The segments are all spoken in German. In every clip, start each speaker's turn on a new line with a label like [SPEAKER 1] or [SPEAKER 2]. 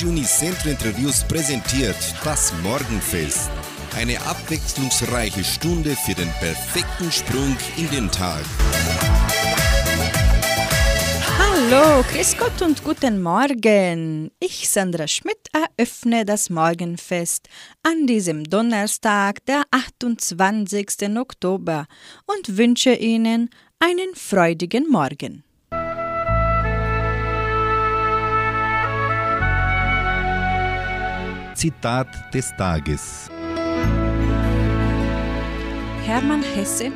[SPEAKER 1] Radio Unicentro Interviews präsentiert das Morgenfest. Eine abwechslungsreiche Stunde für den perfekten Sprung in den Tag.
[SPEAKER 2] Hallo, Grüß Gott und guten Morgen. Ich, Sandra Schmidt, eröffne das Morgenfest an diesem Donnerstag, der 28. Oktober und wünsche Ihnen einen freudigen Morgen.
[SPEAKER 1] Zitat des Tages.
[SPEAKER 2] Hermann Hesse,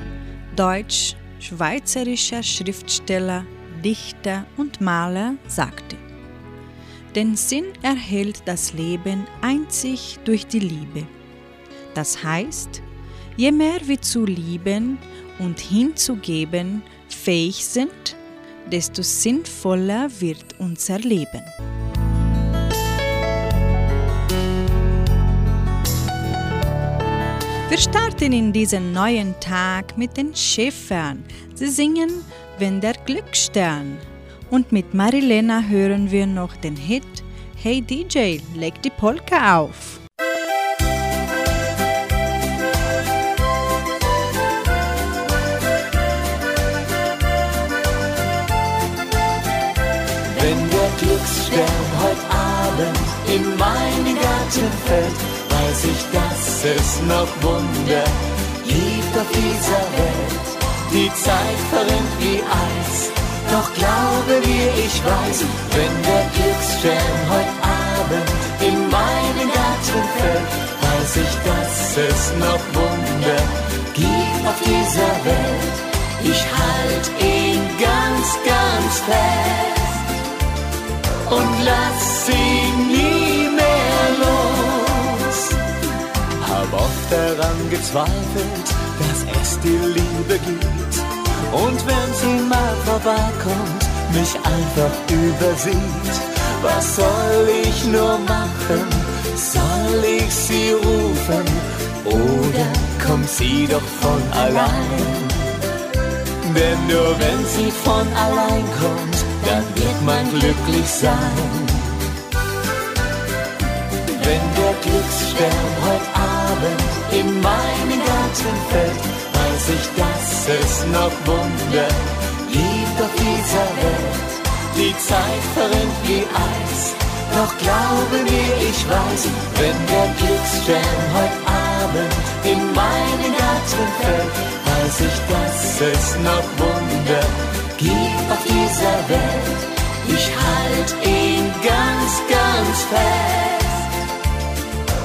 [SPEAKER 2] deutsch-schweizerischer Schriftsteller, Dichter und Maler, sagte, Den Sinn erhält das Leben einzig durch die Liebe. Das heißt, je mehr wir zu lieben und hinzugeben fähig sind, desto sinnvoller wird unser Leben. Wir starten in diesen neuen Tag mit den Schäfern. Sie singen Wenn der Glücksstern. Und mit Marilena hören wir noch den Hit Hey DJ, leg die Polka auf.
[SPEAKER 3] Wenn der Glücksstern heute Abend in meinen Garten fällt, weiß ich, dass es noch Wunder gibt auf dieser Welt. Die Zeit verrinnt wie Eis, doch glaube mir, ich weiß, wenn der Glücksstern heute Abend in meinen Garten fällt, weiß ich, dass es noch Wunder gibt auf dieser Welt. Ich halt ihn ganz, ganz fest und lass daran gezweifelt, dass es die Liebe gibt. Und wenn sie mal vorbeikommt, mich einfach übersieht. Was soll ich nur machen? Soll ich sie rufen? Oder kommt sie doch von allein? Denn nur wenn sie von allein kommt, dann wird man glücklich sein. Wenn der Glücksstern heute Abend in meinen Garten fällt, weiß ich, dass es noch Wunder gibt auf dieser Welt. Die Zeit verrinnt wie Eis, doch glaube mir, ich weiß, wenn der Glücksstern heute Abend in meinen Garten fällt, weiß ich, dass es noch Wunder gibt auf dieser Welt. Ich halt ihn ganz, ganz fest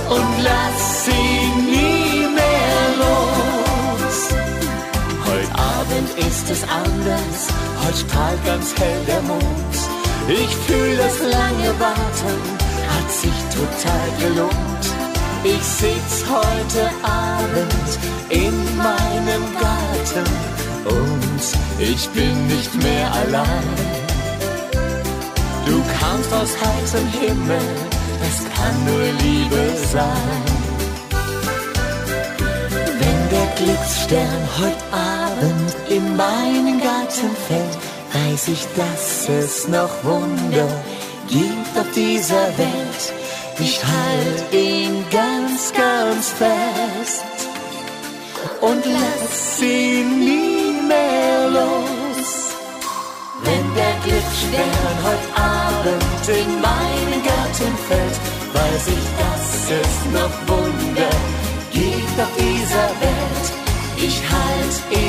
[SPEAKER 3] und lass ihn nie mehr los. Heute Abend ist es anders, heute strahlt ganz hell der Mond. Ich fühl das lange Warten, hat sich total gelohnt. Ich sitz heute Abend in meinem Garten und ich bin nicht mehr allein. Du kamst aus heiterem Himmel, das kann nur Liebe sein. Wenn der Glücksstern heute Abend in meinen Garten fällt, weiß ich, dass es noch Wunder gibt auf dieser Welt. Ich halt ihn ganz, ganz fest und lass ihn nie mehr los. Wenn der Glücksstern heute Abend in meinen Garten fällt, weiß ich, dass es noch Wunder gibt auf dieser Welt. Ich halt ihn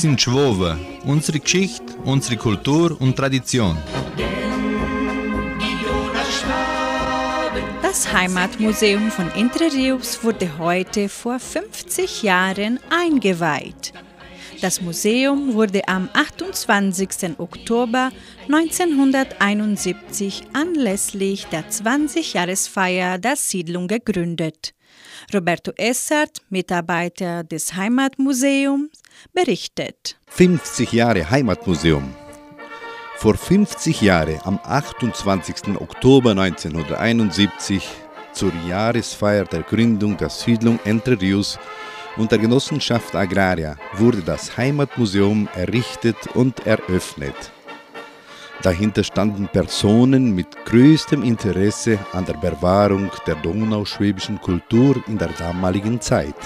[SPEAKER 4] sind Schwowe, unsere Geschichte, unsere Kultur und Tradition.
[SPEAKER 2] Das Heimatmuseum von Entre Rios wurde heute vor 50 Jahren eingeweiht. Das Museum wurde am 28. Oktober 1971 anlässlich der 20-Jahresfeier der Siedlung gegründet. Roberto Essert, Mitarbeiter des Heimatmuseums, berichtet.
[SPEAKER 5] 50 Jahre Heimatmuseum. Vor 50 Jahren, am 28. Oktober 1971, zur Jahresfeier der Gründung der Siedlung Entre Rios und der Genossenschaft Agraria, wurde das Heimatmuseum errichtet und eröffnet. Dahinter standen Personen mit größtem Interesse an der Bewahrung der donauschwäbischen Kultur in der damaligen Zeit.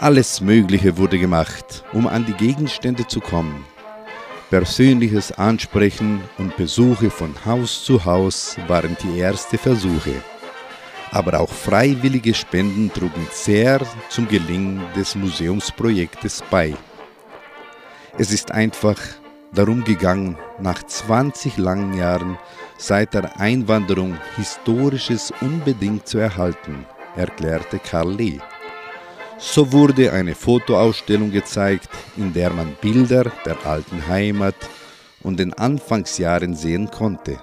[SPEAKER 5] Alles Mögliche wurde gemacht, um an die Gegenstände zu kommen. Persönliches Ansprechen und Besuche von Haus zu Haus waren die ersten Versuche. Aber auch freiwillige Spenden trugen sehr zum Gelingen des Museumsprojektes bei. Es ist einfach darum gegangen, nach 20 langen Jahren seit der Einwanderung Historisches unbedingt zu erhalten, erklärte Karl Lee. So wurde eine Fotoausstellung gezeigt, in der man Bilder der alten Heimat und den Anfangsjahren sehen konnte.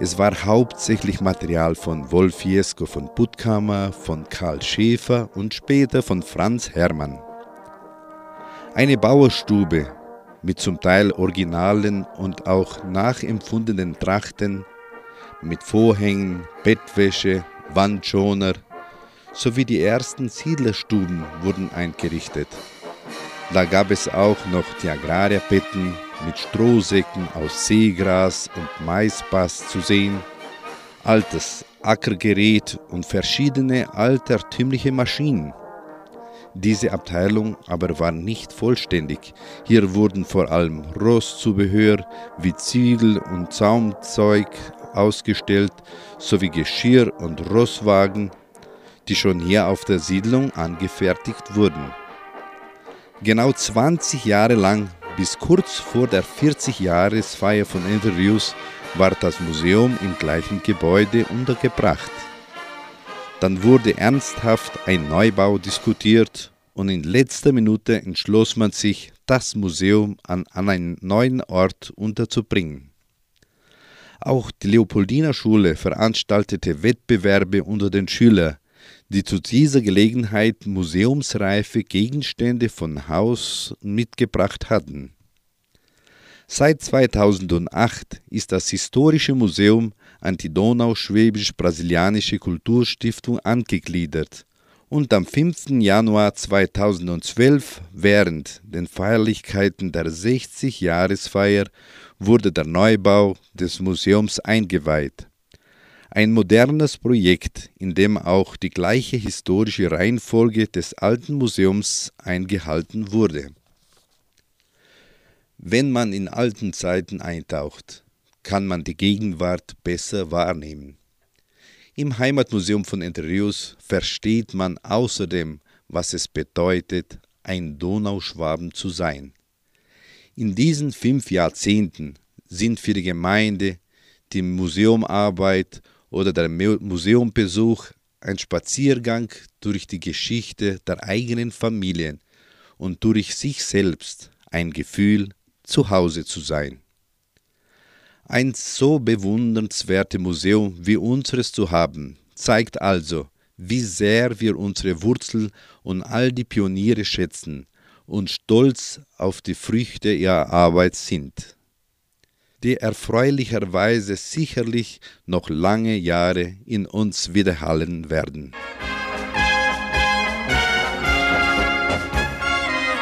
[SPEAKER 5] Es war hauptsächlich Material von Wolf Jesko von Puttkammer, von Karl Schäfer und später von Franz Hermann. Eine Bauerstube mit zum Teil originalen und auch nachempfundenen Trachten, mit Vorhängen, Bettwäsche, Wandschoner sowie die ersten Siedlerstuben wurden eingerichtet. Da gab es auch noch die Agrarierbetten mit Strohsäcken aus Seegras und Maispass zu sehen, altes Ackergerät und verschiedene altertümliche Maschinen. Diese Abteilung aber war nicht vollständig. Hier wurden vor allem Rosszubehör wie Ziegel und Zaumzeug ausgestellt, sowie Geschirr und Rosswagen, die schon hier auf der Siedlung angefertigt wurden. Genau 20 Jahre lang, bis kurz vor der 40-Jahresfeier von Interviews, war das Museum im gleichen Gebäude untergebracht. Dann wurde ernsthaft ein Neubau diskutiert und in letzter Minute entschloss man sich, das Museum an, an einen neuen Ort unterzubringen. Auch die Leopoldiner Schule veranstaltete Wettbewerbe unter den Schülern, die zu dieser Gelegenheit museumsreife Gegenstände von Haus mitgebracht hatten. Seit 2008 ist das Historische Museum an die Donauschwäbisch-Brasilianische Kulturstiftung angegliedert und am 5. Januar 2012 während den Feierlichkeiten der 60-Jahresfeier wurde der Neubau des Museums eingeweiht. Ein modernes Projekt, in dem auch die gleiche historische Reihenfolge des alten Museums eingehalten wurde. Wenn man in alten Zeiten eintaucht, kann man die Gegenwart besser wahrnehmen. Im Heimatmuseum von Entre Rios versteht man außerdem, was es bedeutet, ein Donauschwaben zu sein. In diesen fünf Jahrzehnten sind für die Gemeinde die Museumarbeit oder der Museumbesuch ein Spaziergang durch die Geschichte der eigenen Familien und durch sich selbst ein Gefühl, zu Hause zu sein. Ein so bewundernswertes Museum wie unseres zu haben, zeigt also, wie sehr wir unsere Wurzel und all die Pioniere schätzen und stolz auf die Früchte ihrer Arbeit sind, die erfreulicherweise sicherlich noch lange Jahre in uns widerhallen werden.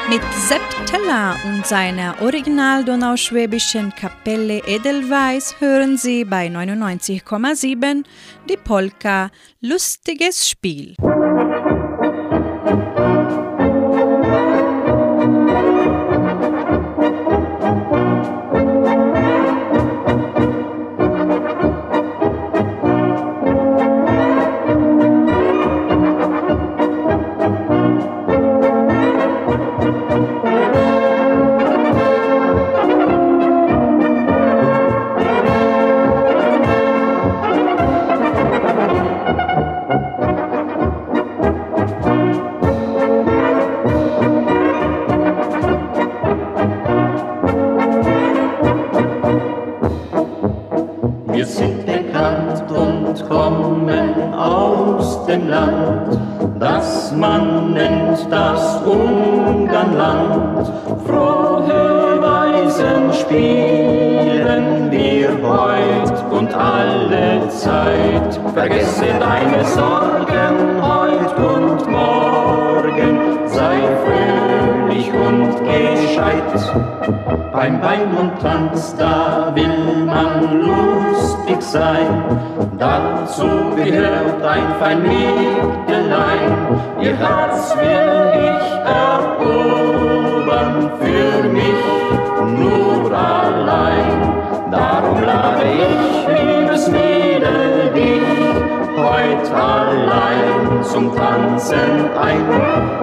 [SPEAKER 2] Mit Sepp Teller und seiner original donauschwäbischen Kapelle Edelweiß hören Sie bei 99,7 die Polka Lustiges Spiel.
[SPEAKER 6] Vergesse deine Sorgen heut und morgen, sei fröhlich und gescheit. Beim Wein und Tanz, da will man lustig sein, dazu gehört ein fein Mägdelein. Ihr Herz will ich zum Tanzen ein.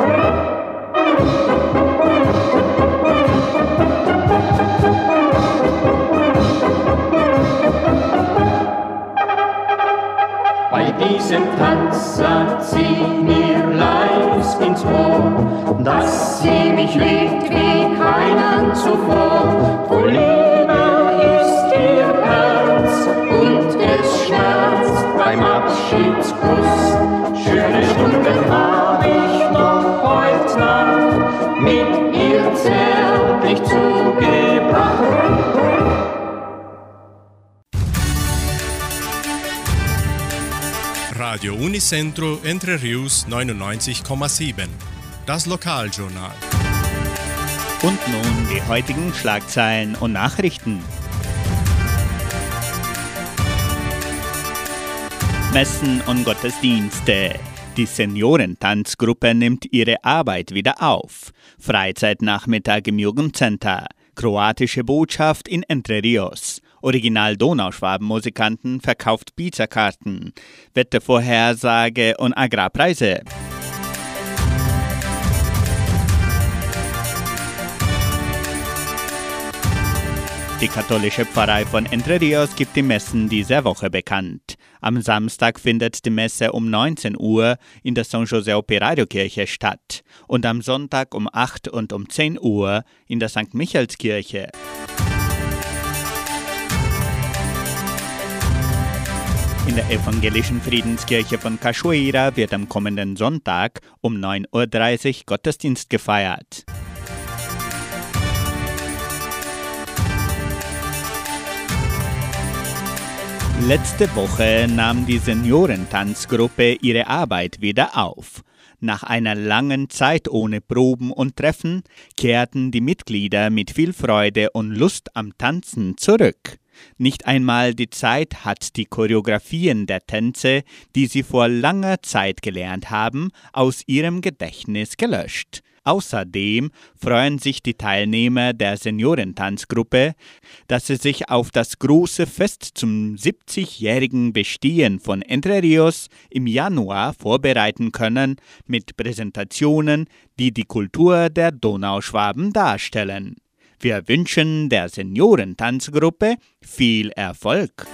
[SPEAKER 7] Radio Unicentro Entre Rius 99,7. Das Lokaljournal.
[SPEAKER 8] Und nun die heutigen Schlagzeilen und Nachrichten. Messen und Gottesdienste. Die Seniorentanzgruppe nimmt ihre Arbeit wieder auf. Freizeitnachmittag im Jugendcenter. Kroatische Botschaft in Entre Rios. Original Donauschwaben-Musikanten verkauft Pizzakarten. Wettervorhersage und Agrarpreise. Die katholische Pfarrei von Entre Rios gibt die Messen dieser Woche bekannt. Am Samstag findet die Messe um 19 Uhr in der San José Operario Kirche statt und am Sonntag um 8 und um 10 Uhr in der St. Michaelskirche. In der evangelischen Friedenskirche von Cachoeira wird am kommenden Sonntag um 9.30 Uhr Gottesdienst gefeiert. Letzte Woche nahm die Seniorentanzgruppe ihre Arbeit wieder auf. Nach einer langen Zeit ohne Proben und Treffen kehrten die Mitglieder mit viel Freude und Lust am Tanzen zurück. Nicht einmal die Zeit hat die Choreografien der Tänze, die sie vor langer Zeit gelernt haben, aus ihrem Gedächtnis gelöscht. Außerdem freuen sich die Teilnehmer der Seniorentanzgruppe, dass sie sich auf das große Fest zum 70-jährigen Bestehen von Entre Rios im Januar vorbereiten können mit Präsentationen, die die Kultur der Donauschwaben darstellen. Wir wünschen der Seniorentanzgruppe viel Erfolg.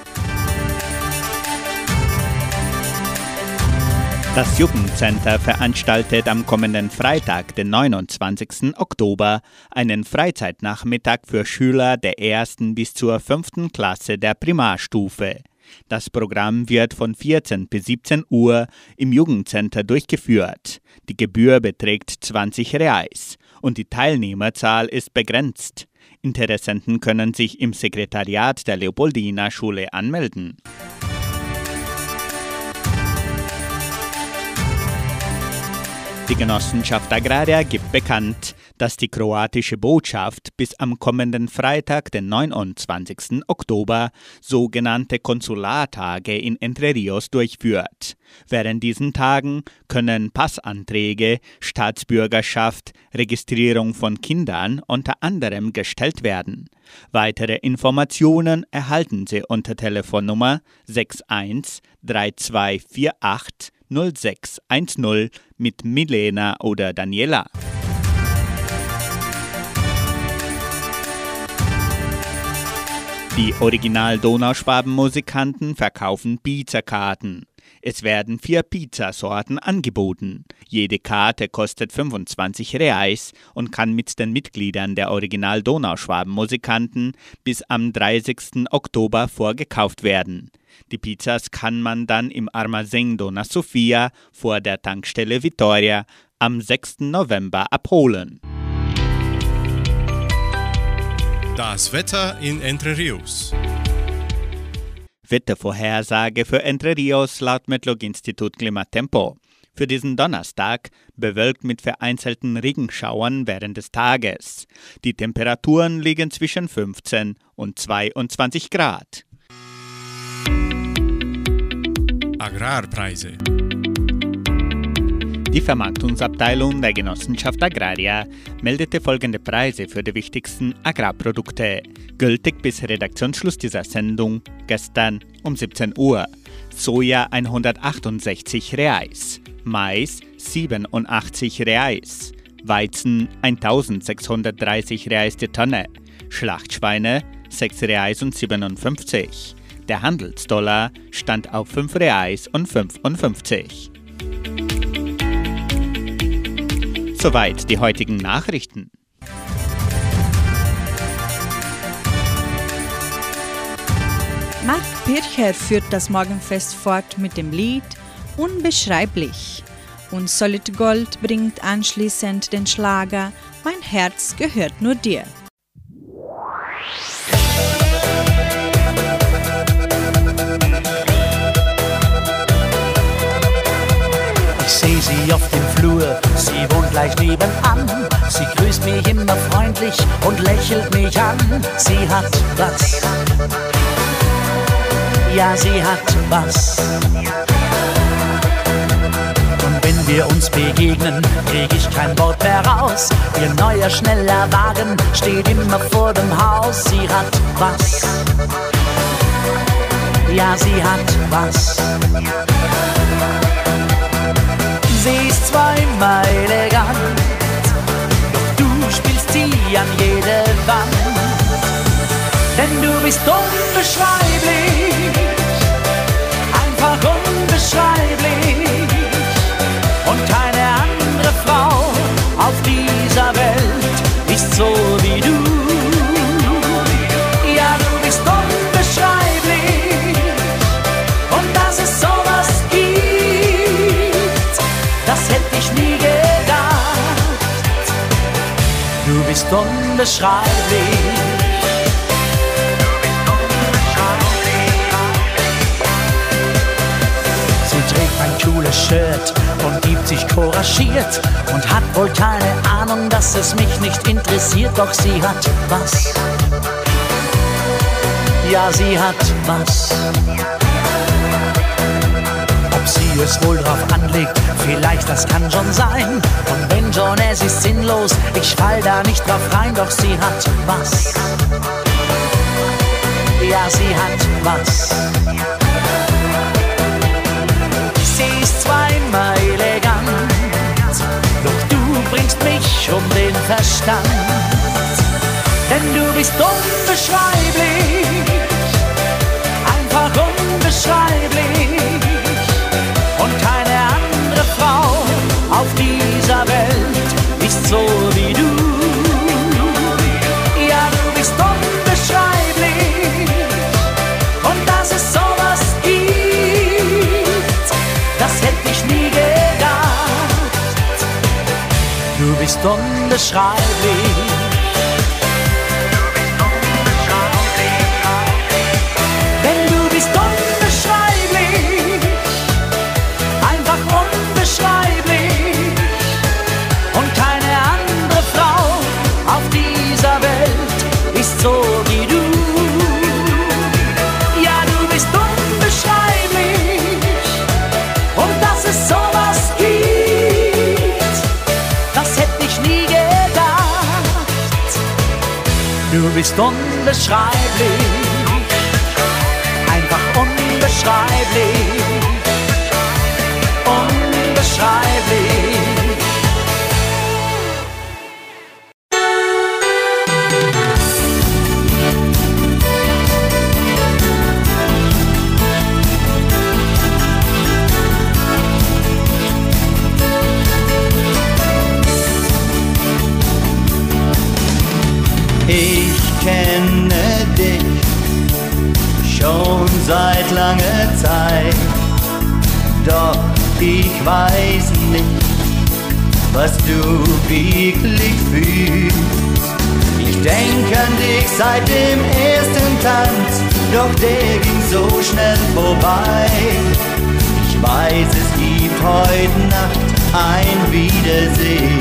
[SPEAKER 8] Das Jugendcenter veranstaltet am kommenden Freitag, den 29. Oktober, einen Freizeitnachmittag für Schüler der ersten bis zur fünften Klasse der Primarstufe. Das Programm wird von 14 bis 17 Uhr im Jugendcenter durchgeführt. Die Gebühr beträgt 20 Reais und die Teilnehmerzahl ist begrenzt. Interessenten können sich im Sekretariat der Leopoldina Schule anmelden. Die Genossenschaft Agraria gibt bekannt, dass die kroatische Botschaft bis am kommenden Freitag, den 29. Oktober, sogenannte Konsulartage in Entre Rios durchführt. Während diesen Tagen können Passanträge, Staatsbürgerschaft, Registrierung von Kindern unter anderem gestellt werden. Weitere Informationen erhalten Sie unter Telefonnummer 61 3248 0610 mit Milena oder Daniela. Die Original-Donauschwaben-Musikanten verkaufen Pizzakarten. Es werden vier Pizzasorten angeboten. Jede Karte kostet 25 Reais und kann mit den Mitgliedern der Original Donauschwaben-Musikanten bis am 30. Oktober vorgekauft werden. Die Pizzas kann man dann im Armazém Dona Sofia vor der Tankstelle Vitoria am 6. November abholen.
[SPEAKER 7] Das Wetter in Entre Rios.
[SPEAKER 8] Wettervorhersage für Entre Rios laut Metlog-Institut Klimatempo. Für diesen Donnerstag bewölkt mit vereinzelten Regenschauern während des Tages. Die Temperaturen liegen zwischen 15 und 22 Grad.
[SPEAKER 7] Agrarpreise.
[SPEAKER 8] Die Vermarktungsabteilung der Genossenschaft Agraria meldete folgende Preise für die wichtigsten Agrarprodukte, gültig bis Redaktionsschluss dieser Sendung gestern um 17 Uhr. Soja 168 Reais, Mais 87 Reais, Weizen 1630 Reais die Tonne, Schlachtschweine 6 Reais und 57. Der Handelsdollar stand auf 5 Reais und 55. Soweit die heutigen Nachrichten.
[SPEAKER 2] Mark Pircher führt das Morgenfest fort mit dem Lied Unbeschreiblich. Und Solid Gold bringt anschließend den Schlager Mein Herz gehört nur dir.
[SPEAKER 9] Sie auf dem Flur, sie wohnt gleich nebenan. Sie grüßt mich immer freundlich und lächelt mich an. Sie hat was. Ja, sie hat was. Und wenn wir uns begegnen, krieg ich kein Wort mehr raus. Ihr neuer, schneller Wagen steht immer vor dem Haus. Sie hat was. Ja, sie hat was. Sie ist zweimal elegant, doch du spielst sie an jede Wand. Denn du bist unbeschreiblich, einfach unbeschreiblich. Und keine andere Frau auf dieser Welt ist so wie du. Bist unbeschreiblich. Sie trägt ein cooles Shirt und gibt sich couragiert und hat wohl keine Ahnung, dass es mich nicht interessiert, doch sie hat was. Ja, sie hat was. Sie es wohl drauf anlegt, vielleicht das kann schon sein. Und wenn schon, es ist sinnlos, ich fall da nicht drauf rein, doch sie hat was. Ja, sie hat was. Sie ist zweimal elegant, doch du bringst mich um den Verstand. Denn du bist unbeschreiblich, einfach unbeschreiblich. Und keine andere Frau auf dieser Welt ist so wie du. Ja, du bist unbeschreiblich. Und dass es sowas gibt, das hätte ich nie gedacht. Du bist unbeschreiblich. Du bist unbeschreiblich einfach unbeschreiblich, unbeschreiblich. Ich
[SPEAKER 10] weiß nicht, was du wirklich fühlst. Ich denke an dich seit dem ersten Tanz, doch der ging so schnell vorbei. Ich weiß, es gibt heute Nacht ein Wiedersehen.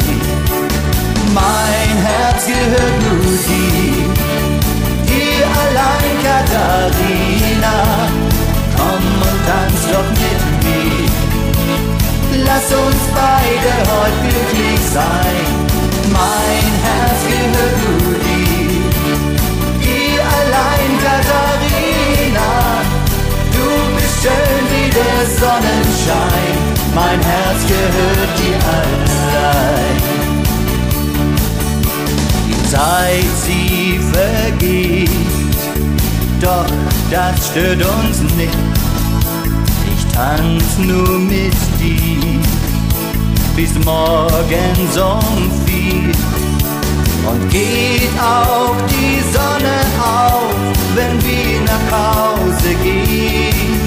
[SPEAKER 10] Mein Herz gehört nur dir, dir allein, Katharina. Komm und tanz doch mit mir. Lass uns beide heute glücklich sein. Mein Herz gehört nur dir, dir allein, Katharina. Du bist schön wie der Sonnenschein. Mein Herz gehört dir allein. Zeit, sie vergeht. Doch das stört uns nicht. Tanz nur mit dir bis morgens um. Und geht auch die Sonne auf, wenn wir nach Hause gehen.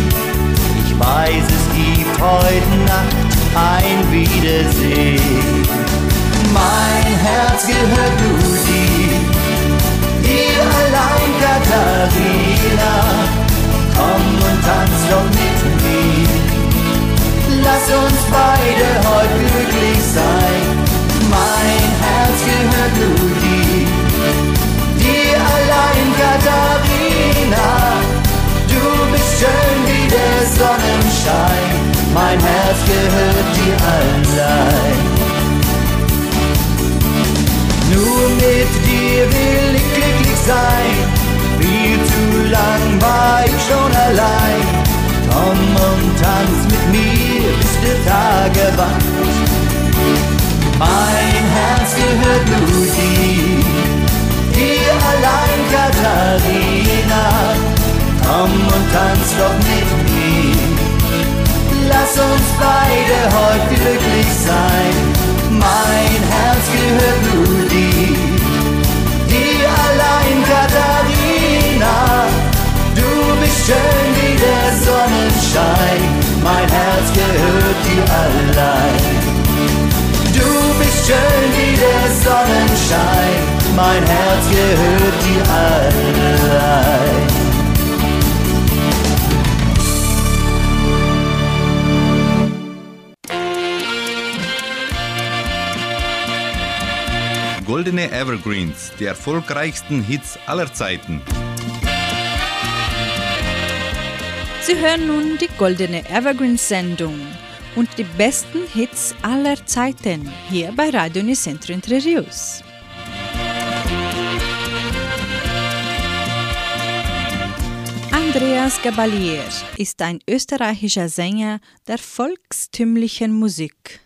[SPEAKER 10] Ich weiß, es gibt heute Nacht ein Wiedersehen. Mein Herz gehört nur dir, dir allein, Katharina. Komm und tanz doch mit. Lass uns beide heute glücklich sein. Mein Herz gehört nur dir, dir allein, Katharina. Du bist schön wie der Sonnenschein. Mein Herz gehört dir allein. Nur mit dir will ich glücklich sein. Viel zu lang war ich schon allein. Komm und tanz mit mir, bis der Tag erwacht. Mein Herz gehört nur dir, dir allein, Katharina. Komm und tanz doch mit mir. Lass uns beide heute glücklich sein mein Herz gehört nur dir, schön wie der Sonnenschein, mein Herz gehört dir allein. Du bist schön wie der Sonnenschein, mein Herz gehört dir allein.
[SPEAKER 4] Goldene Evergreens, die erfolgreichsten Hits aller Zeiten.
[SPEAKER 2] Sie hören nun die Goldene Evergreens-Sendung und die besten Hits aller Zeiten hier bei Radio Nicentro Entre Rios. Andreas Gabalier ist ein österreichischer Sänger der volkstümlichen Musik.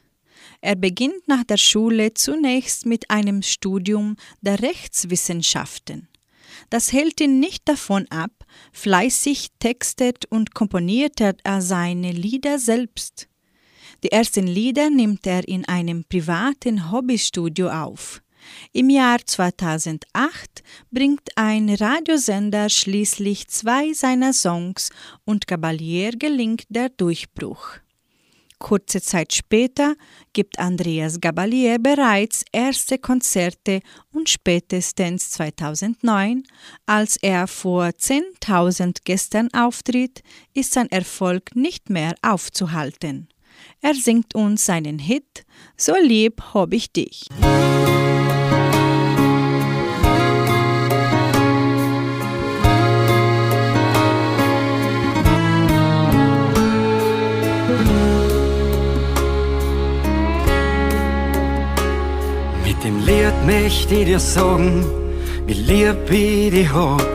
[SPEAKER 2] Er beginnt nach der Schule zunächst mit einem Studium der Rechtswissenschaften. Das hält ihn nicht davon ab, fleißig textet und komponiert er seine Lieder selbst. Die ersten Lieder nimmt er in einem privaten Hobbystudio auf. Im Jahr 2008 bringt ein Radiosender schließlich zwei seiner Songs und Gabalier gelingt der Durchbruch. Kurze Zeit später gibt Andreas Gabalier bereits erste Konzerte und spätestens 2009, als er vor 10.000 Gästen auftritt, ist sein Erfolg nicht mehr aufzuhalten. Er singt uns seinen Hit So lieb hab ich dich.
[SPEAKER 11] Dem Lied möchte ich dir sagen, wie lieb ich dich hab.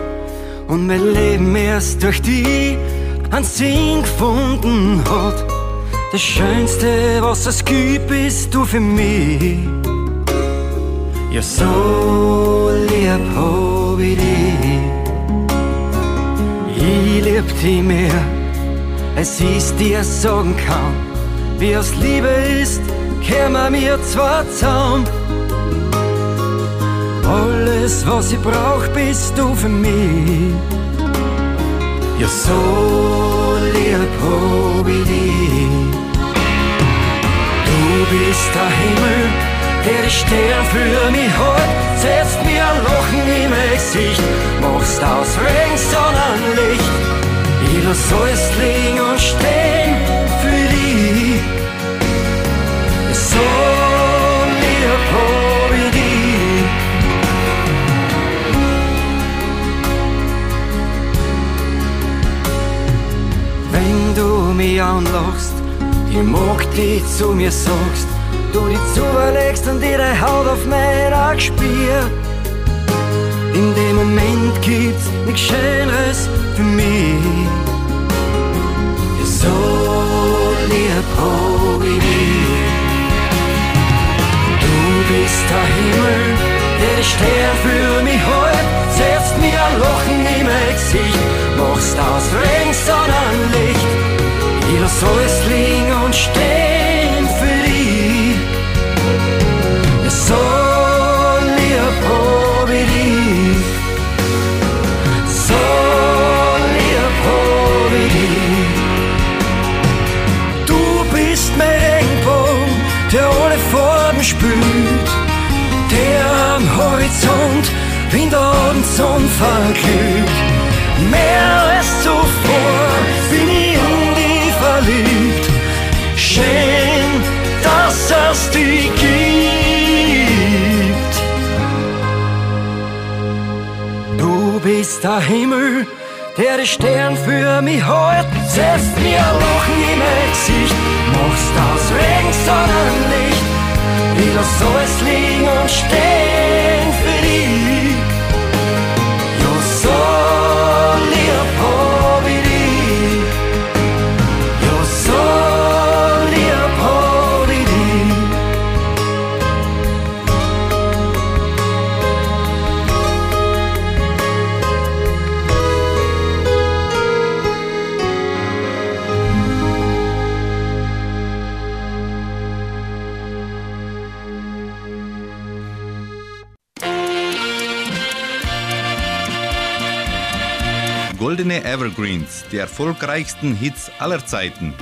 [SPEAKER 11] Und mein Leben erst durch dich einen Sinn gefunden hat. Das Schönste, was es gibt, bist du für mich. Ja, so lieb hab ich dich. Ich lieb dich mehr, als ich dir sagen kann. Wie aus Liebe ist, kämen wir zwar zusammen. Alles, was ich brauch, bist du für mich. Ja, so lieb hab ich dich. Du bist der Himmel, der Stern für mich hat, setzt mir ein Lachen im Gesicht, machst aus Regen Sonnenlicht. Ich lass alles liegen und stehen für dich. So Wenn du mich anlachst, ich mag dich zu mir sagst, du dich zulegst und ihre Haut auf meiner Gespier. In dem Moment gibt's nichts Schöneres für mich. Ja, so lieb hab ich dich. Du bist der Himmel, die Stern für mich hält, setzt mir ein Lachen im Gesicht, machst aus Regen Sonnenlicht. Ich lass alles liegen und stehen Verglüht. Mehr als zuvor bin ich in dich verliebt. Schön, dass es dich gibt. Du bist der Himmel, der die Stern für mich hält, setzt mir ein Lachen im Gesicht, machst aus Regen Sonnenlicht. Ich lass alles liegen und stehen
[SPEAKER 4] Evergreens, die erfolgreichsten Hits aller Zeiten.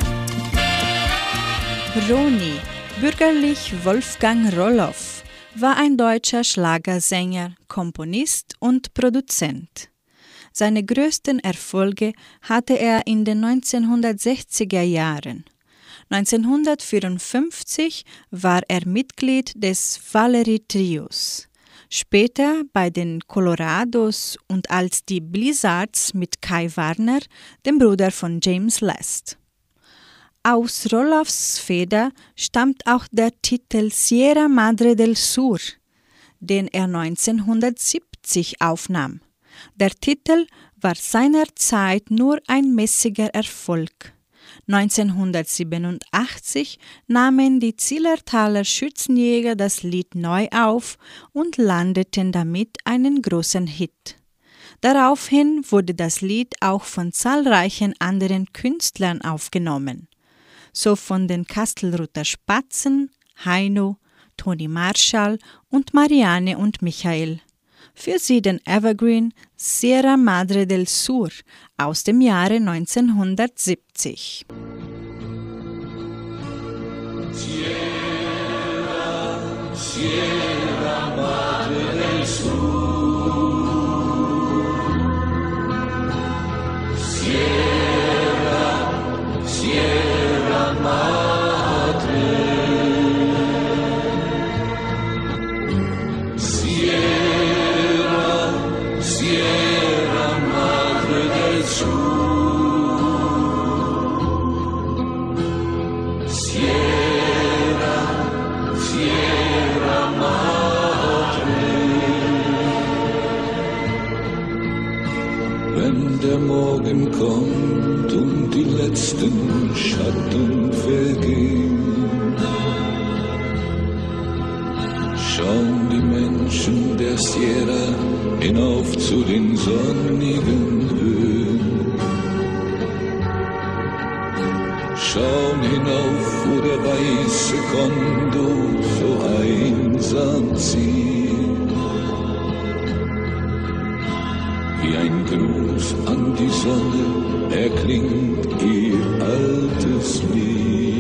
[SPEAKER 2] Roni, bürgerlich Wolfgang Roloff, war ein deutscher Schlagersänger, Komponist und Produzent. Seine größten Erfolge hatte er in den 1960er Jahren. 1954 war er Mitglied des Valerie Trios. Später bei den Colorados und als die Blizzards mit Kai Warner, dem Bruder von James Last. Aus Roloffs Feder stammt auch der Titel Sierra Madre del Sur, den er 1970 aufnahm. Der Titel war seinerzeit nur ein mäßiger Erfolg. 1987 nahmen die Zillertaler Schützenjäger das Lied neu auf und landeten damit einen großen Hit. Daraufhin wurde das Lied auch von zahlreichen anderen Künstlern aufgenommen, so von den Kastelruther Spatzen, Heino, Toni Marschall und Marianne und Michael. Für sie den Evergreen Sierra Madre del Sur aus dem Jahre 1970.
[SPEAKER 12] Wenn kommt und die letzten Schatten vergehen, schauen die Menschen der Sierra hinauf zu den sonnigen Höhen. Schauen hinauf, wo der weiße Kondor so einsam zieht. Wie ein Gruß an die Sonne erklingt ihr altes Lied.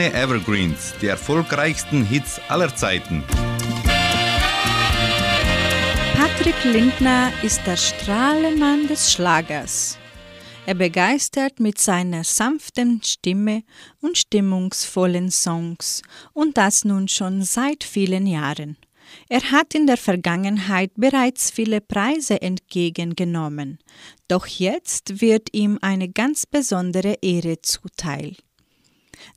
[SPEAKER 4] Goldene Evergreens, die erfolgreichsten Hits aller Zeiten.
[SPEAKER 2] Patrick Lindner ist der Strahlemann des Schlagers. Er begeistert mit seiner sanften Stimme und stimmungsvollen Songs und das nun schon seit vielen Jahren. Er hat in der Vergangenheit bereits viele Preise entgegengenommen, doch jetzt wird ihm eine ganz besondere Ehre zuteil.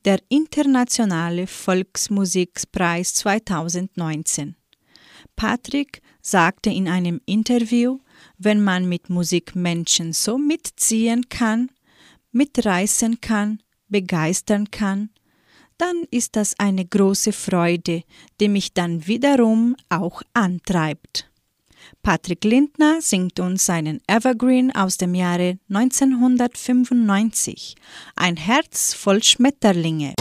[SPEAKER 2] Der Internationale Volksmusikpreis 2019. Patrick sagte in einem Interview, wenn man mit Musik Menschen so mitziehen kann, mitreißen kann, begeistern kann, dann ist das eine große Freude, die mich dann wiederum auch antreibt. Patrick Lindner singt uns seinen Evergreen aus dem Jahre 1995, Ein Herz voll Schmetterlinge.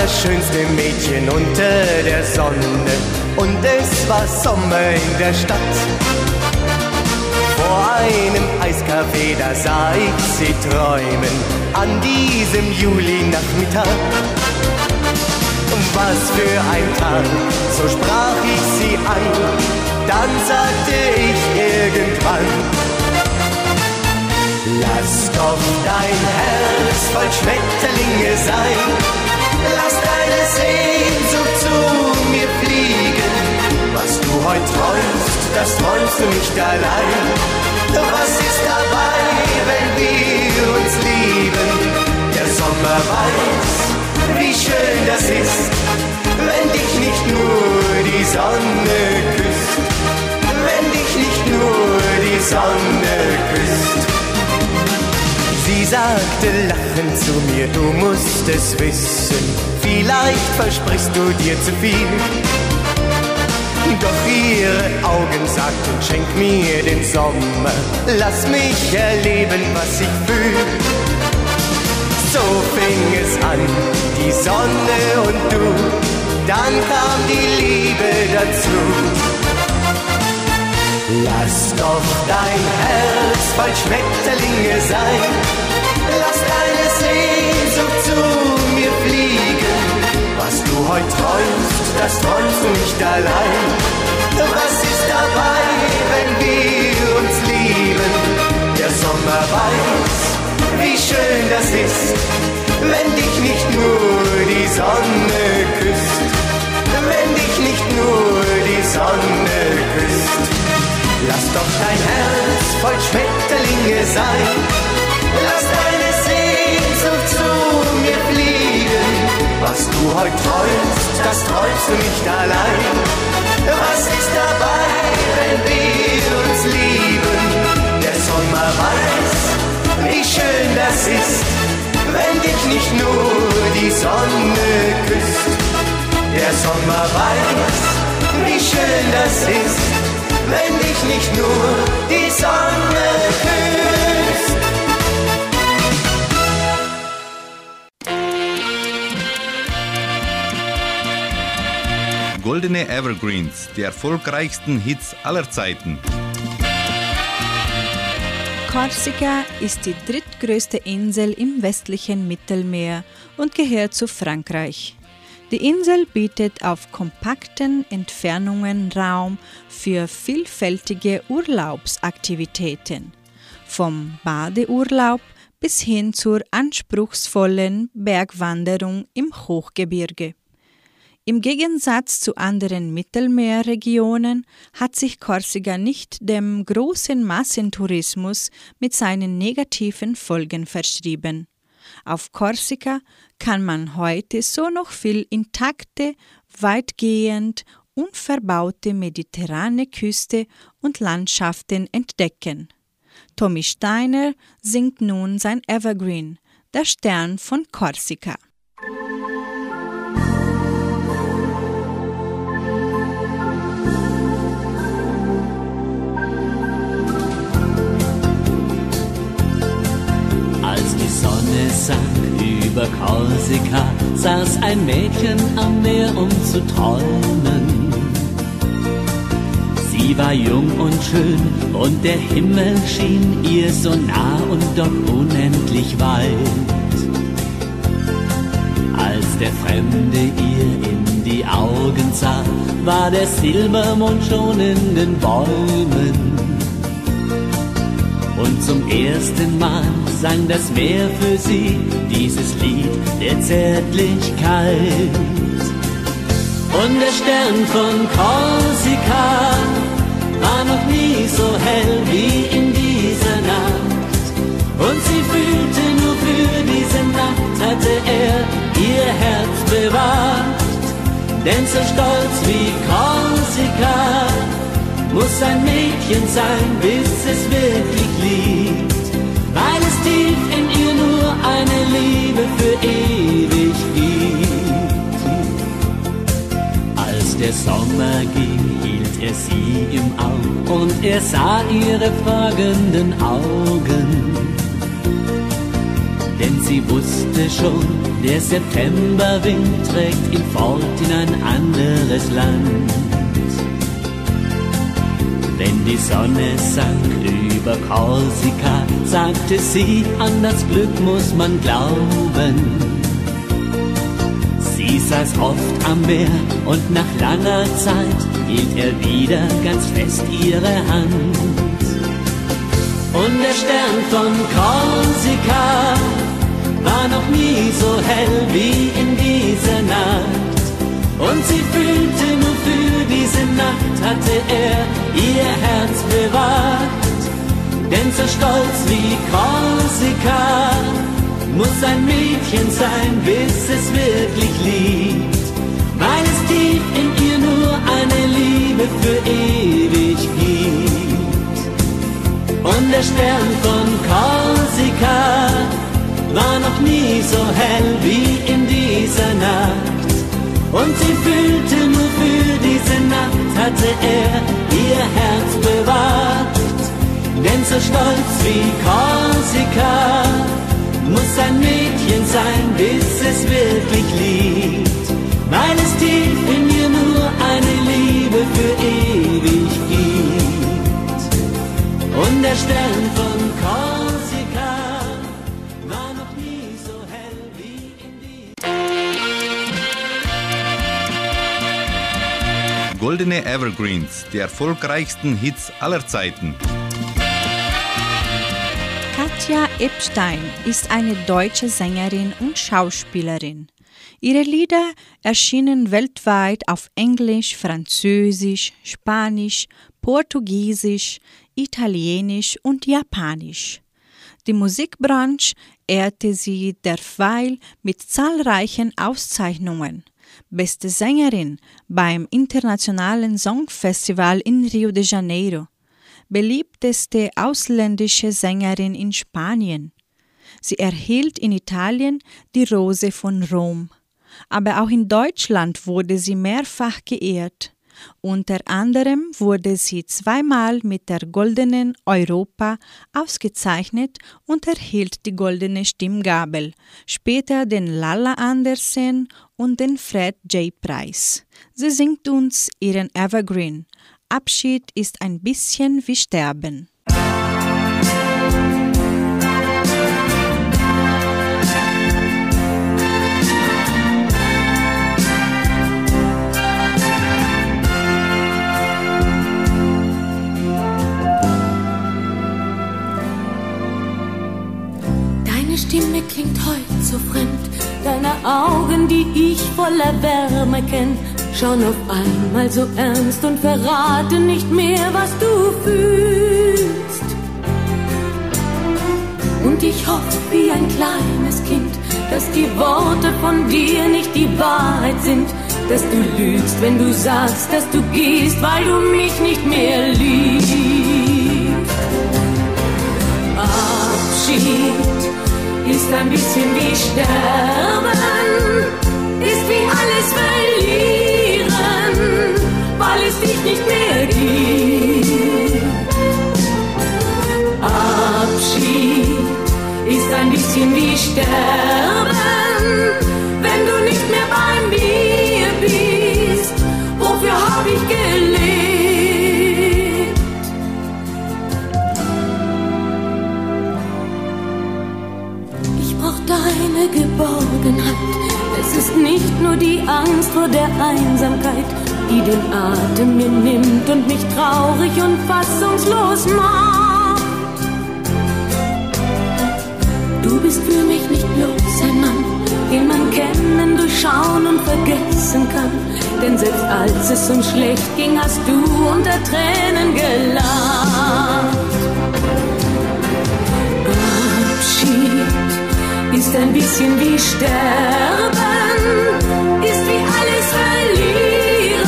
[SPEAKER 13] Das schönste Mädchen unter der Sonne und es war Sommer in der Stadt. Vor einem Eiscafé, da sah ich sie träumen an diesem Juli-Nachmittag. Was für ein Tag, so sprach ich sie an, dann sagte ich irgendwann, Lass doch dein Herz voll Schmetterlinge sein. Lass deine Sehnsucht zu mir fliegen. Was du heute träumst, das träumst du nicht allein. Was ist dabei, wenn wir uns lieben? Der Sommer weiß, wie schön das ist, wenn dich nicht nur die Sonne küsst. Wenn dich nicht nur die Sonne küsst. Sie sagte lachend zu mir, du musst es wissen, vielleicht versprichst du dir zu viel. Doch ihre Augen sagten, schenk mir den Sommer, lass mich erleben, was ich fühl. So fing es an, die Sonne und du, dann kam die Liebe dazu. Lass doch dein Herz voll Schmetterlinge sein, lass deine Sehnsucht zu mir fliegen. Was du heute träumst, das träumst du nicht allein. Was ist dabei, wenn wir uns lieben? Der Sommer weiß, wie schön das ist, wenn dich nicht nur die Sonne küsst. Wenn dich nicht nur die Sonne küsst. Lass doch dein Herz voll Schmetterlinge sein. Lass deine Sehnsucht zu mir fliegen. Was du heute träumst, das träumst du nicht allein. Was ist dabei, wenn wir uns lieben? Der Sommer weiß, wie schön das ist, wenn dich nicht nur die Sonne küsst. Der Sommer weiß, wie schön das ist, wenn dich nicht nur die Sonne küsst.
[SPEAKER 4] Goldene Evergreens, die erfolgreichsten Hits aller Zeiten.
[SPEAKER 2] Korsika ist die drittgrößte Insel im westlichen Mittelmeer und gehört zu Frankreich. Die Insel bietet auf kompakten Entfernungen Raum für vielfältige Urlaubsaktivitäten, vom Badeurlaub bis hin zur anspruchsvollen Bergwanderung im Hochgebirge. Im Gegensatz zu anderen Mittelmeerregionen hat sich Korsika nicht dem großen Massentourismus mit seinen negativen Folgen verschrieben. Auf Korsika kann man heute so noch viel intakte, weitgehend unverbaute mediterrane Küste und Landschaften entdecken. Tommy Steiner singt nun sein Evergreen, der Stern von Korsika.
[SPEAKER 9] Die Sonne sank über Korsika, saß ein Mädchen am Meer, um zu träumen. Sie war jung und schön und der Himmel schien ihr so nah und doch unendlich weit. Als der Fremde ihr in die Augen sah, war der Silbermond schon in den Bäumen. Und zum ersten Mal sang das Meer für sie dieses Lied der Zärtlichkeit. Und der Stern von Korsika war noch nie so hell wie in dieser Nacht. Und sie fühlte nur für diese Nacht hatte er ihr Herz bewahrt. Denn so stolz wie Korsika muss ein Mädchen sein, bis es wirklich liebt, weil es tief in ihr nur eine Liebe für ewig gibt. Als der Sommer ging, hielt er sie im Auge und er sah ihre fragenden Augen. Denn sie wusste schon, der Septemberwind trägt ihn fort in ein anderes Land. Wenn die Sonne sank über Korsika, sagte sie, an das Glück muss man glauben. Sie saß oft am Meer und nach langer Zeit hielt er wieder ganz fest ihre Hand. Und der Stern von Korsika war noch nie so hell wie in dieser Nacht. Und sie fühlte nur für diese Nacht hatte er ihr Herz bewahrt. Denn so stolz wie Korsika muss ein Mädchen sein, bis es wirklich liebt. Weil es tief in ihr nur eine Liebe für ewig gibt. Und der Stern von Korsika war noch nie so hell wie in dieser Nacht. Und sie fühlte nur für diese Nacht hatte er ihr Herz bewahrt. Denn so stolz wie Korsika muss ein Mädchen sein, bis es wirklich liebt. weil es tief in mir nur eine Liebe für ewig gibt. Und der Stern
[SPEAKER 4] Goldene Evergreens, die erfolgreichsten Hits aller Zeiten.
[SPEAKER 2] Katja Epstein ist eine deutsche Sängerin und Schauspielerin. Ihre Lieder erschienen weltweit auf Englisch, Französisch, Spanisch, Portugiesisch, Italienisch und Japanisch. Die Musikbranche ehrte sie derweil mit zahlreichen Auszeichnungen. Beste Sängerin beim Internationalen Songfestival in Rio de Janeiro. Beliebteste ausländische Sängerin in Spanien. Sie erhielt in Italien die Rose von Rom. Aber auch in Deutschland wurde sie mehrfach geehrt. Unter anderem wurde sie zweimal mit der Goldenen Europa ausgezeichnet und erhielt die Goldene Stimmgabel, später den Lalla Andersen und den Fred J. Preis. Sie singt uns ihren Evergreen. Abschied ist ein bisschen wie Sterben.
[SPEAKER 14] So fremd, deine Augen, die ich voller Wärme kenn, schauen auf einmal so ernst und verraten nicht mehr, was du fühlst. Und ich hoffe wie ein kleines Kind, dass die Worte von dir nicht die Wahrheit sind, dass du lügst, wenn du sagst, dass du gehst, weil du mich nicht mehr liebst. Abschied ist ein bisschen wie Sterben, ist wie alles verlieren, weil es dich nicht mehr gibt. Abschied ist ein bisschen wie Sterben, deine Geborgenheit. Es ist nicht nur die Angst vor der Einsamkeit, die den Atem mir nimmt und mich traurig und fassungslos macht. Du bist für mich nicht bloß ein Mann, den man kennen, durchschauen und vergessen kann. Denn selbst als es uns schlecht ging, hast du unter Tränen gelacht. Bisschen wie Sterben, ist wie alles verlieren,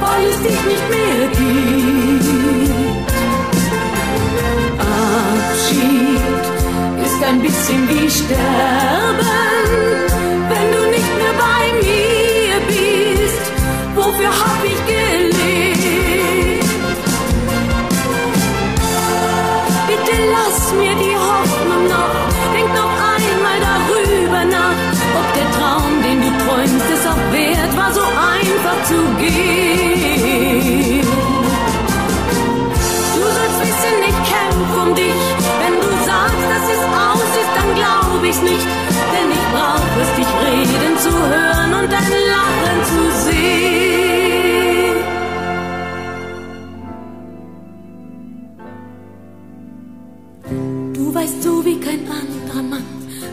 [SPEAKER 14] weil es dich nicht mehr gibt. Abschied ist ein bisschen wie Sterben, Du sollst wissen, ich kämpf um dich, wenn du sagst, dass es aus ist, dann glaub ich's nicht, denn ich brauch es, dich reden zu hören und dein Lachen zu sehen. Du weißt so wie kein anderer Mann,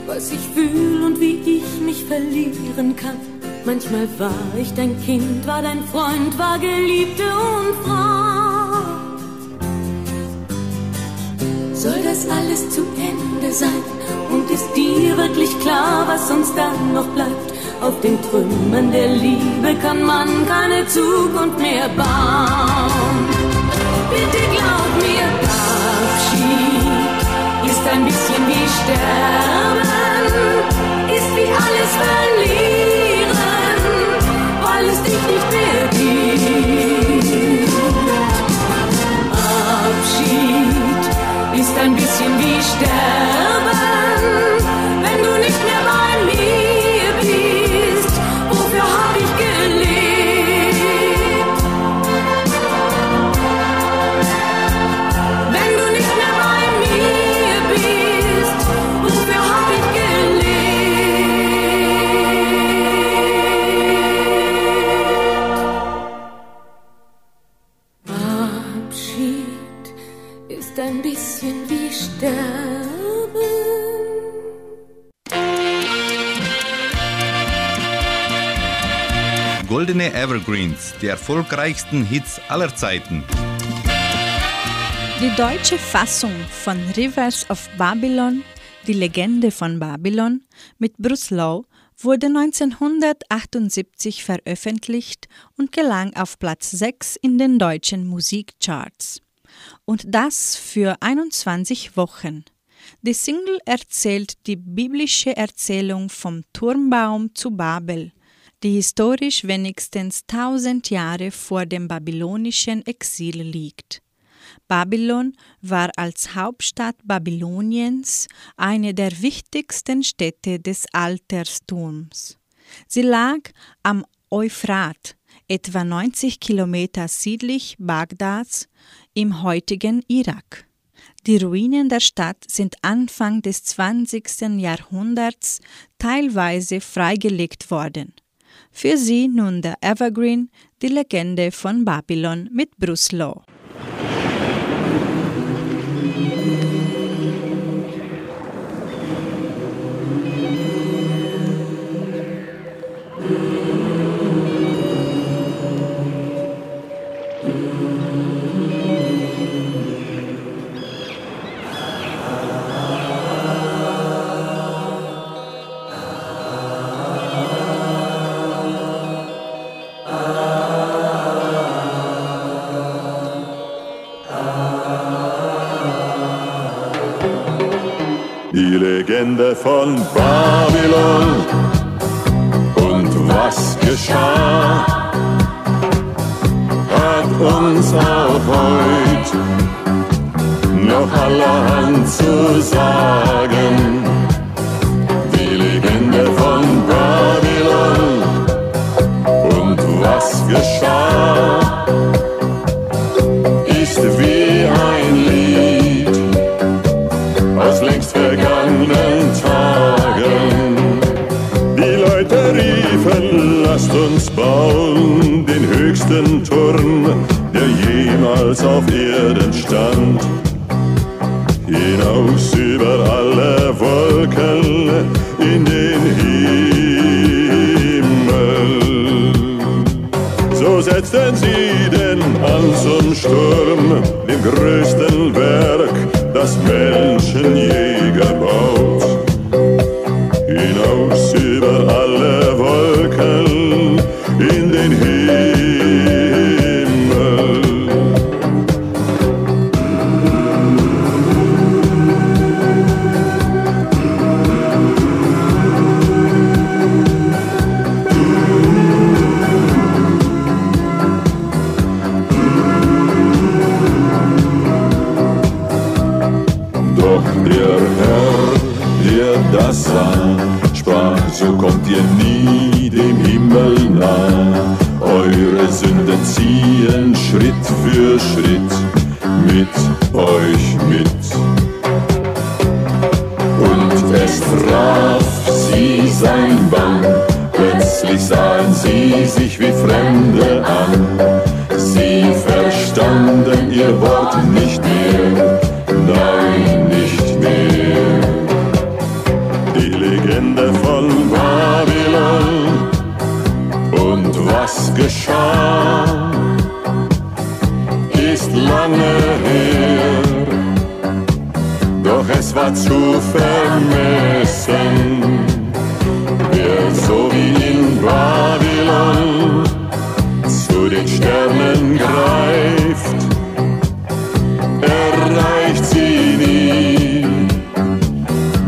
[SPEAKER 14] was ich fühl und wie ich mich verlieren kann. Manchmal war ich dein Kind, war dein Freund, war Geliebte und Frau. Soll das alles zu Ende sein? Und ist dir wirklich klar, was uns dann noch bleibt? Auf den Trümmern der Liebe kann man keine Zukunft mehr bauen. Bitte glaub mir, Abschied ist ein bisschen wie Sterben, ist wie alles verlieren, Abschied ist ein bisschen wie Sterben,
[SPEAKER 4] Evergreens, die erfolgreichsten Hits aller Zeiten.
[SPEAKER 2] Die deutsche Fassung von Rivers of Babylon, die Legende von Babylon, mit Bruce Lowe wurde 1978 veröffentlicht und gelang auf Platz 6 in den deutschen Musikcharts. Und das für 21 Wochen. Die Single erzählt die biblische Erzählung vom Turmbaum zu Babel, die historisch wenigstens 1000 Jahre vor dem babylonischen Exil liegt. Babylon war als Hauptstadt Babyloniens eine der wichtigsten Städte des Altertums. Sie lag am Euphrat, etwa 90 Kilometer südlich Bagdads im heutigen Irak. Die Ruinen der Stadt sind Anfang des 20. Jahrhunderts teilweise freigelegt worden. Für sie nun der Evergreen, die Legende von Babylon mit Bruce Law.
[SPEAKER 15] Von Babylon und was geschah, hat uns auch heute noch allerhand zu sagen. Uns bauen den höchsten Turm, der jemals auf Erden stand. Hinaus über alle Wolken in den Himmel. So setzten sie denn an zum Sturm, dem größten Werk, das Menschen je in den Himmel. Sprach, so kommt ihr nie dem Himmel nah. Eure Sünden ziehen Schritt für Schritt mit euch mit. Und es traf sie sein Bann, plötzlich sahen sie sich wie Fremde an. Sie verstanden ihr Wort nicht mehr, nein, geschah, ist lange her, doch es war zu vermessen. Wer so wie in Babylon zu den Sternen greift, erreicht sie nie.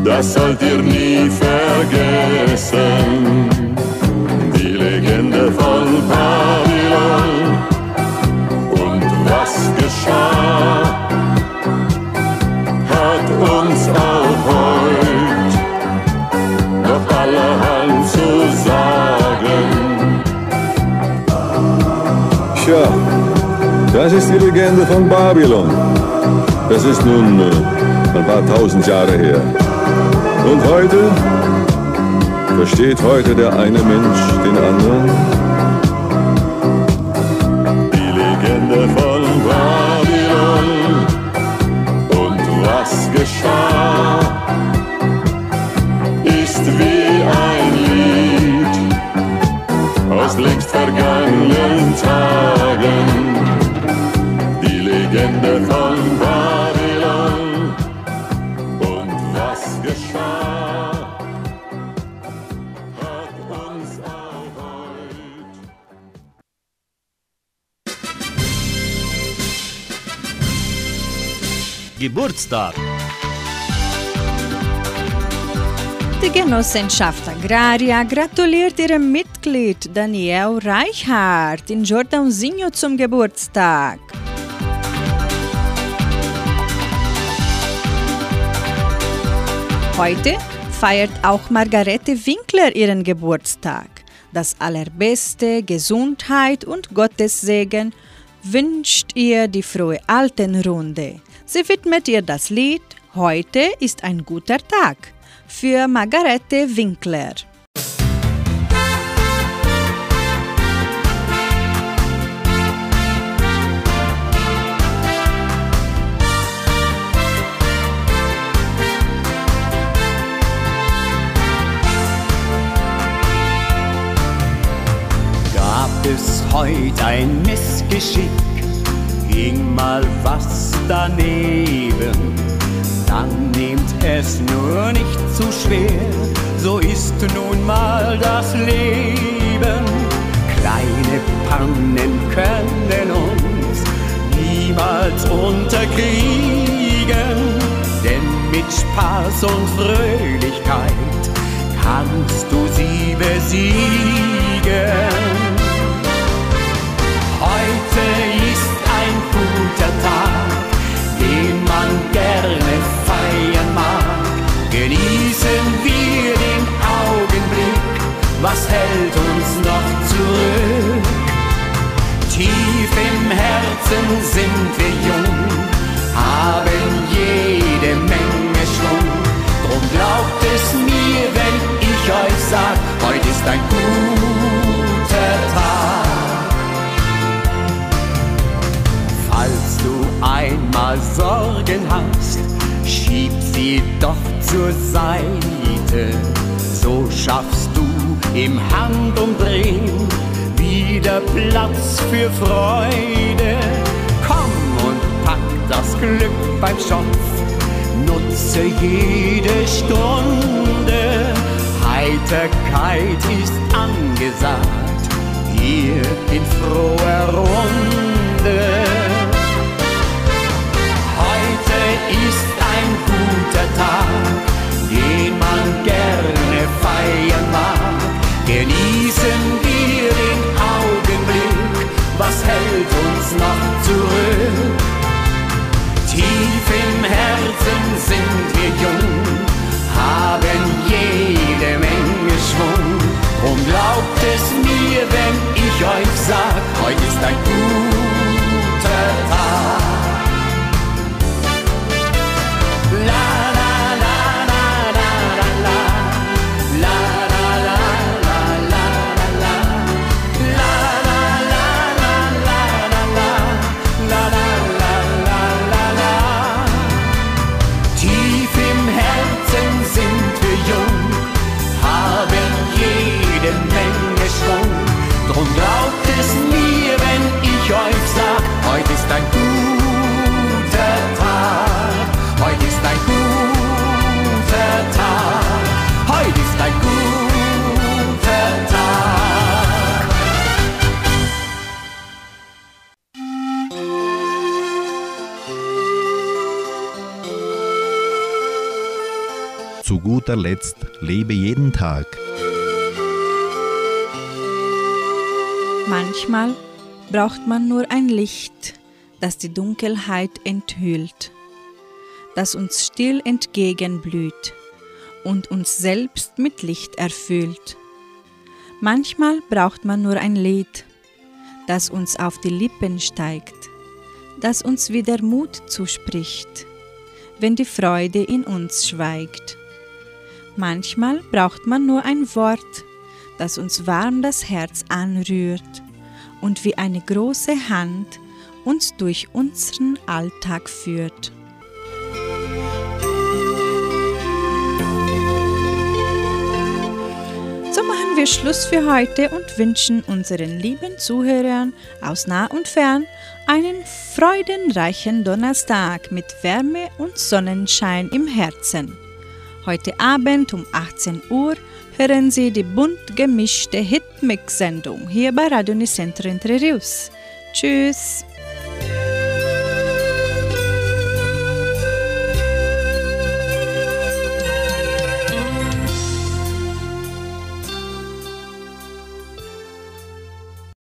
[SPEAKER 15] Das sollt ihr nie vergessen.
[SPEAKER 12] Das ist die Legende von Babylon. Das ist nun äh, ein paar tausend Jahre her. Und heute versteht heute der eine Mensch den anderen.
[SPEAKER 15] Die Legende von Babylon und was geschah ist wie ein Lied aus längst vergangenen Tagen.
[SPEAKER 16] Geburtstag.
[SPEAKER 2] Die Genossenschaft Agraria gratuliert ihrem Mitglied Daniel Reichhardt in Jordãozinho zum Geburtstag. Heute feiert auch Margarete Winkler ihren Geburtstag. Das allerbeste, Gesundheit und Gottes Segen wünscht ihr die frohe Altenrunde. Sie widmet ihr das Lied Heute ist ein guter Tag für Margarete Winkler.
[SPEAKER 3] Gab es heute ein Missgeschick, ging mal was daneben, dann nehmt es nur nicht zu schwer, so ist nun mal das Leben. Kleine Pannen können uns niemals unterkriegen, denn mit Spaß und Fröhlichkeit kannst du sie besiegen. Zur Seite. So schaffst du im Handumdrehen wieder Platz für Freude. Komm und pack das Glück beim Schopf, nutze jede Stunde. Heiterkeit ist angesagt, hier in froher Runde. Feiern mag. Genießen wir den Augenblick, was hält uns noch zurück? Tief im Herzen sind wir jung, haben jede Menge Schwung. Drum glaubt es mir, wenn ich euch sag, heute ist ein guter Tag. Guter
[SPEAKER 4] Letzt lebe jeden Tag.
[SPEAKER 2] Manchmal braucht man nur ein Licht, das die Dunkelheit enthüllt, das uns still entgegenblüht und uns selbst mit Licht erfüllt. Manchmal braucht man nur ein Lied, das uns auf die Lippen steigt, das uns wieder Mut zuspricht, wenn die Freude in uns schweigt. Manchmal braucht man nur ein Wort, das uns warm das Herz anrührt und wie eine große Hand uns durch unseren Alltag führt. So machen wir Schluss für heute und wünschen unseren lieben Zuhörern aus nah und fern einen freudenreichen Donnerstag mit Wärme und Sonnenschein im Herzen. Heute Abend um 18 Uhr hören Sie die bunt gemischte Hitmix-Sendung hier bei Radio Nicentro Entre. Tschüss!